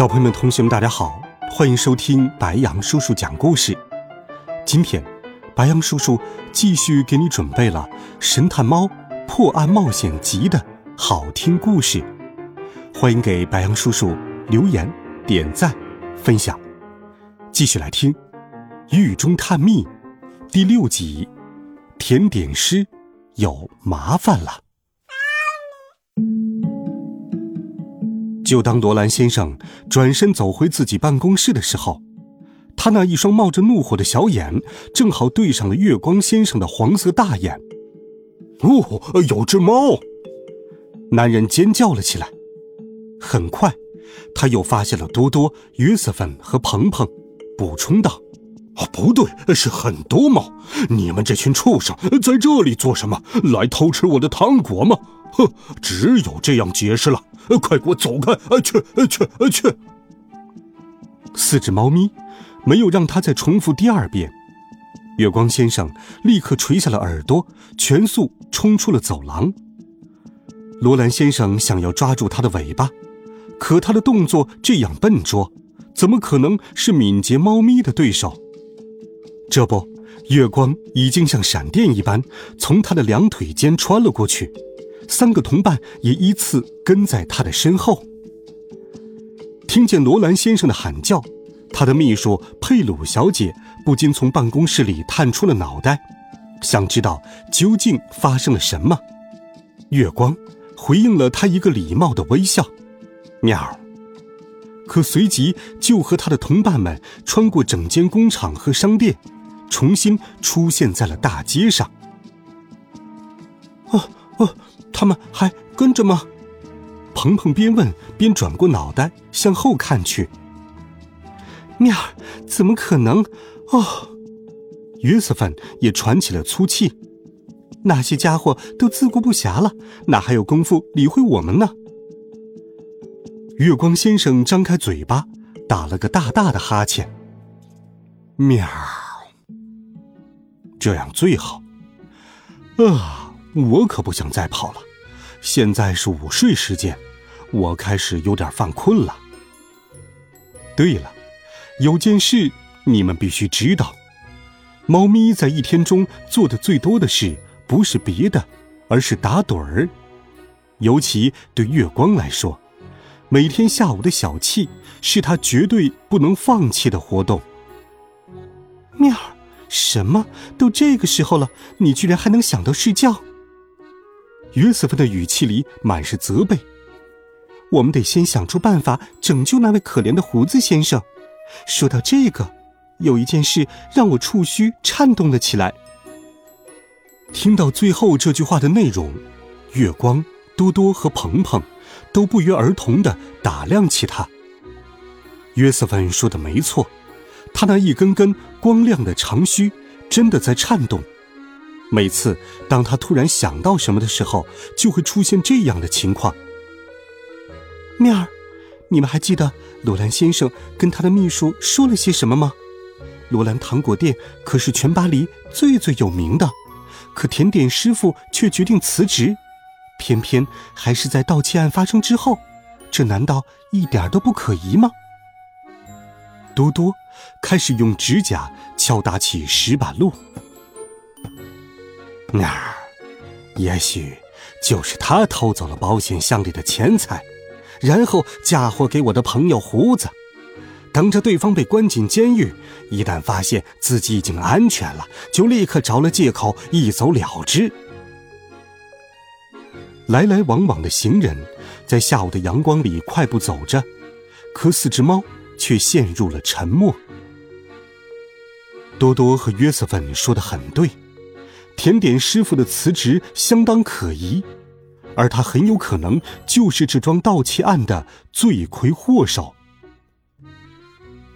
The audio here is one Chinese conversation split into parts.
小朋友们、同学们，大家好，欢迎收听白杨叔叔讲故事。今天，白杨叔叔继续给你准备了《神探猫破案冒险集》的好听故事，欢迎给白杨叔叔留言、点赞、分享。继续来听《狱中探秘》第六集：甜点师有麻烦了。就当罗兰先生转身走回自己办公室的时候，他那一双冒着怒火的小眼正好对上了月光先生的黄色大眼。哦，有只猫！男人尖叫了起来。很快，他又发现了多多、约瑟芬和鹏鹏，补充道：“哦，不对，是很多猫！你们这群畜生在这里做什么？来偷吃我的糖果吗？哼，只有这样解释了。”快给我走开！啊去啊去啊去！四只猫咪没有让他再重复第二遍。月光先生立刻垂下了耳朵，全速冲出了走廊。罗兰先生想要抓住他的尾巴，可他的动作这样笨拙，怎么可能是敏捷猫咪的对手？这不，月光已经像闪电一般从他的两腿间穿了过去。三个同伴也依次跟在他的身后。听见罗兰先生的喊叫，他的秘书佩鲁小姐不禁从办公室里探出了脑袋，想知道究竟发生了什么。月光回应了他一个礼貌的微笑，喵。可随即就和他的同伴们穿过整间工厂和商店，重新出现在了大街上。啊啊。他们还跟着吗？鹏鹏边问边转过脑袋向后看去。面儿，怎么可能？哦，约瑟芬也喘起了粗气。那些家伙都自顾不暇了，哪还有功夫理会我们呢？月光先生张开嘴巴，打了个大大的哈欠。喵，这样最好。啊。我可不想再跑了，现在是午睡时间，我开始有点犯困了。对了，有件事你们必须知道：猫咪在一天中做的最多的事，不是别的，而是打盹儿。尤其对月光来说，每天下午的小憩是他绝对不能放弃的活动。面，什么都这个时候了，你居然还能想到睡觉？约瑟芬的语气里满是责备。我们得先想出办法拯救那位可怜的胡子先生。说到这个，有一件事让我触须颤动了起来。听到最后这句话的内容，月光、多多和鹏鹏都不约而同的打量起他。约瑟芬说的没错，他那一根根光亮的长须真的在颤动。每次当他突然想到什么的时候，就会出现这样的情况。面儿，你们还记得罗兰先生跟他的秘书说了些什么吗？罗兰糖果店可是全巴黎最最有名的，可甜点师傅却决定辞职，偏偏还是在盗窃案发生之后，这难道一点都不可疑吗？多多开始用指甲敲打起石板路。那儿，也许就是他偷走了保险箱里的钱财，然后嫁祸给我的朋友胡子，等着对方被关进监狱。一旦发现自己已经安全了，就立刻找了借口一走了之。来来往往的行人，在下午的阳光里快步走着，可四只猫却陷入了沉默。多多和约瑟芬说的很对。甜点师傅的辞职相当可疑，而他很有可能就是这桩盗窃案的罪魁祸首。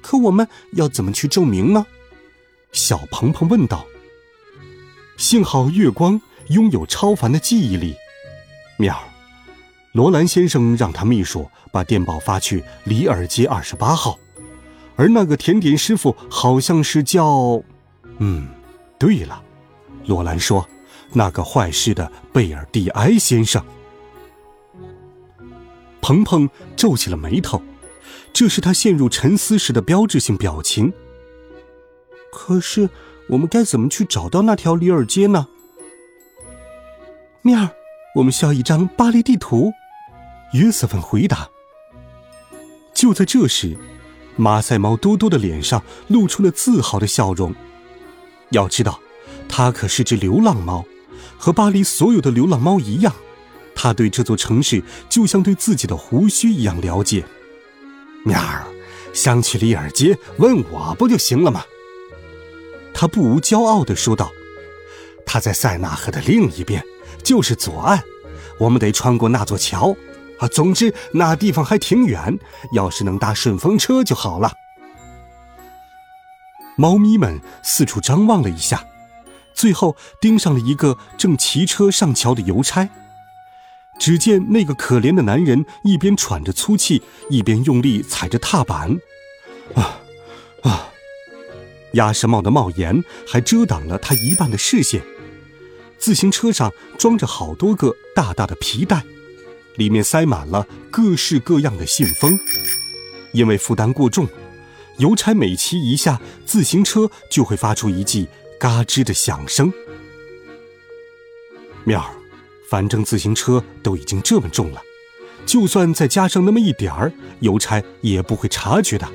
可我们要怎么去证明呢？小鹏鹏问道。幸好月光拥有超凡的记忆力。喵，罗兰先生让他秘书把电报发去里尔街二十八号，而那个甜点师傅好像是叫……嗯，对了，罗兰说，那个坏事的贝尔蒂埃先生。鹏鹏皱起了眉头，这是他陷入沉思时的标志性表情。可是，我们该怎么去找到那条里尔街呢？面儿，我们需要一张巴黎地图。约瑟芬回答。就在这时，马赛猫多多的脸上露出了自豪的笑容。要知道，它可是只流浪猫，和巴黎所有的流浪猫一样。它对这座城市就像对自己的胡须一样了解。喵儿，想去里尔街，问我不就行了吗？他不无骄傲地说道。他在塞纳河的另一边，就是左岸。我们得穿过那座桥。啊，总之那地方还挺远，要是能搭顺风车就好了。猫咪们四处张望了一下，最后盯上了一个正骑车上桥的邮差。只见那个可怜的男人一边喘着粗气，一边用力踩着踏板，啊，啊！鸭舌帽的帽檐还遮挡了他一半的视线。自行车上装着好多个大大的皮袋，里面塞满了各式各样的信封。因为负担过重，邮差每骑一下自行车就会发出一记嘎吱的响声。妙儿。反正自行车都已经这么重了，就算再加上那么一点儿，邮差也不会察觉的。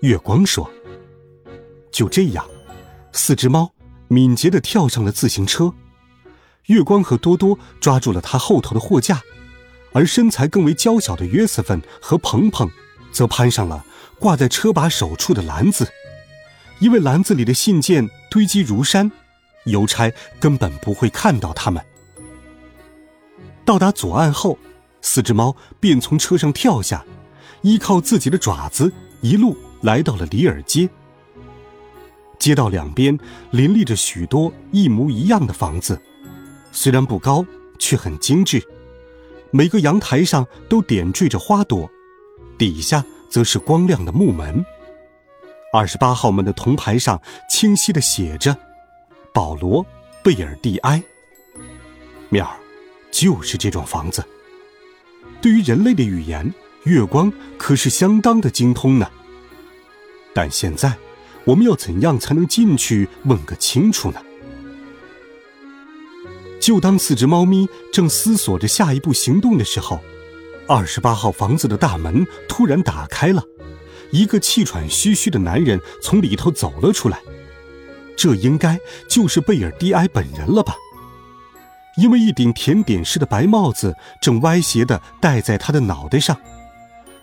月光说：“就这样，四只猫敏捷地跳上了自行车。月光和多多抓住了它后头的货架，而身材更为娇小的约瑟芬和鹏鹏则攀上了挂在车把手处的篮子，因为篮子里的信件堆积如山，邮差根本不会看到它们。”到达左岸后，四只猫便从车上跳下，依靠自己的爪子，一路来到了里尔街。街道两边林立着许多一模一样的房子，虽然不高，却很精致。每个阳台上都点缀着花朵，底下则是光亮的木门。二十八号门的铜牌上清晰的写着：“保罗·贝尔蒂埃。”面儿。就是这种房子。对于人类的语言，月光可是相当的精通呢。但现在，我们要怎样才能进去问个清楚呢？就当四只猫咪正思索着下一步行动的时候，二十八号房子的大门突然打开了，一个气喘吁吁的男人从里头走了出来。这应该就是贝尔蒂埃本人了吧？因为一顶甜点式的白帽子正歪斜地戴在他的脑袋上，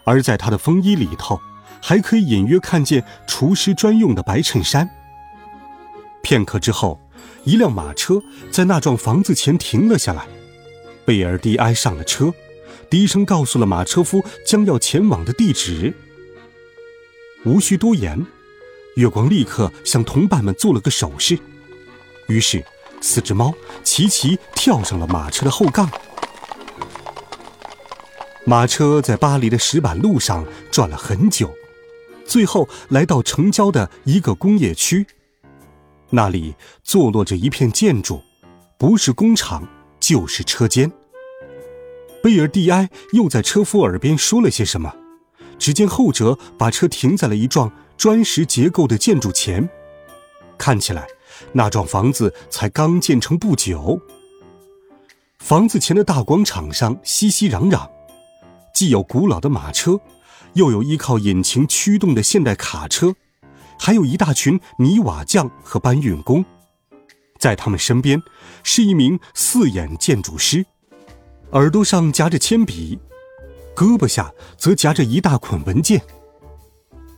而在他的风衣里头，还可以隐约看见厨师专用的白衬衫。片刻之后，一辆马车在那幢房子前停了下来，贝尔蒂埃上了车，低声告诉了马车夫将要前往的地址。无需多言，月光立刻向同伴们做了个手势，于是。四只猫齐齐跳上了马车的后杠，马车在巴黎的石板路上转了很久，最后来到城郊的一个工业区，那里坐落着一片建筑，不是工厂就是车间。贝尔蒂埃又在车夫耳边说了些什么，只见后者把车停在了一幢砖石结构的建筑前，看起来。那幢房子才刚建成不久。房子前的大广场上熙熙攘攘，既有古老的马车，又有依靠引擎驱动的现代卡车，还有一大群泥瓦匠和搬运工。在他们身边，是一名四眼建筑师，耳朵上夹着铅笔，胳膊下则夹着一大捆文件。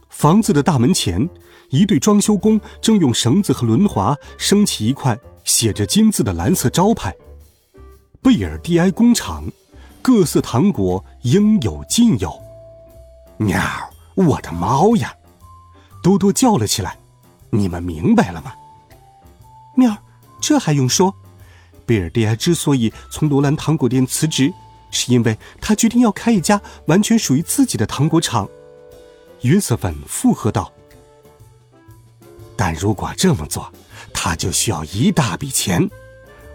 房子的大门前。一对装修工正用绳子和轮滑升起一块写着金字的蓝色招牌“贝尔蒂埃工厂”，各色糖果应有尽有。喵，我的猫呀！多多叫了起来：“你们明白了吗？”喵，这还用说？贝尔蒂埃之所以从罗兰糖果店辞职，是因为他决定要开一家完全属于自己的糖果厂。约瑟芬附和道：“但如果这么做，他就需要一大笔钱，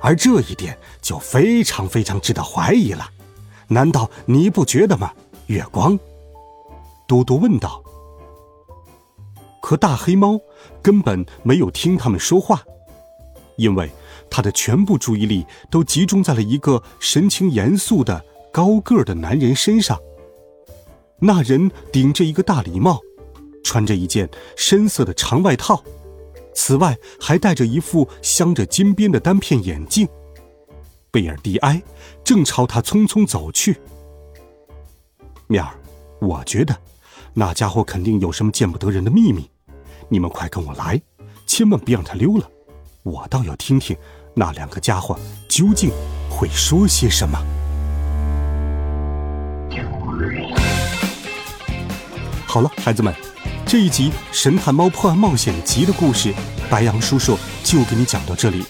而这一点就非常非常值得怀疑了。难道你不觉得吗？”月光，嘟嘟问道。可大黑猫根本没有听他们说话，因为他的全部注意力都集中在了一个神情严肃的高个儿的男人身上。那人顶着一个大礼帽，穿着一件深色的长外套，此外还戴着一副镶着金边的单片眼镜。贝尔蒂埃正朝他匆匆走去。面儿，我觉得那家伙肯定有什么见不得人的秘密。你们快跟我来，千万别让他溜了。我倒要听听那两个家伙究竟会说些什么。好了，孩子们，这一集《神探猫破案冒险集》的故事，白羊叔叔就给你讲到这里。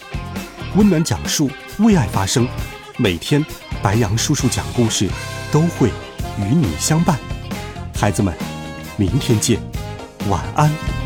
温暖讲述，为爱发声。每天，白羊叔叔讲故事都会与你相伴。孩子们，明天见，晚安。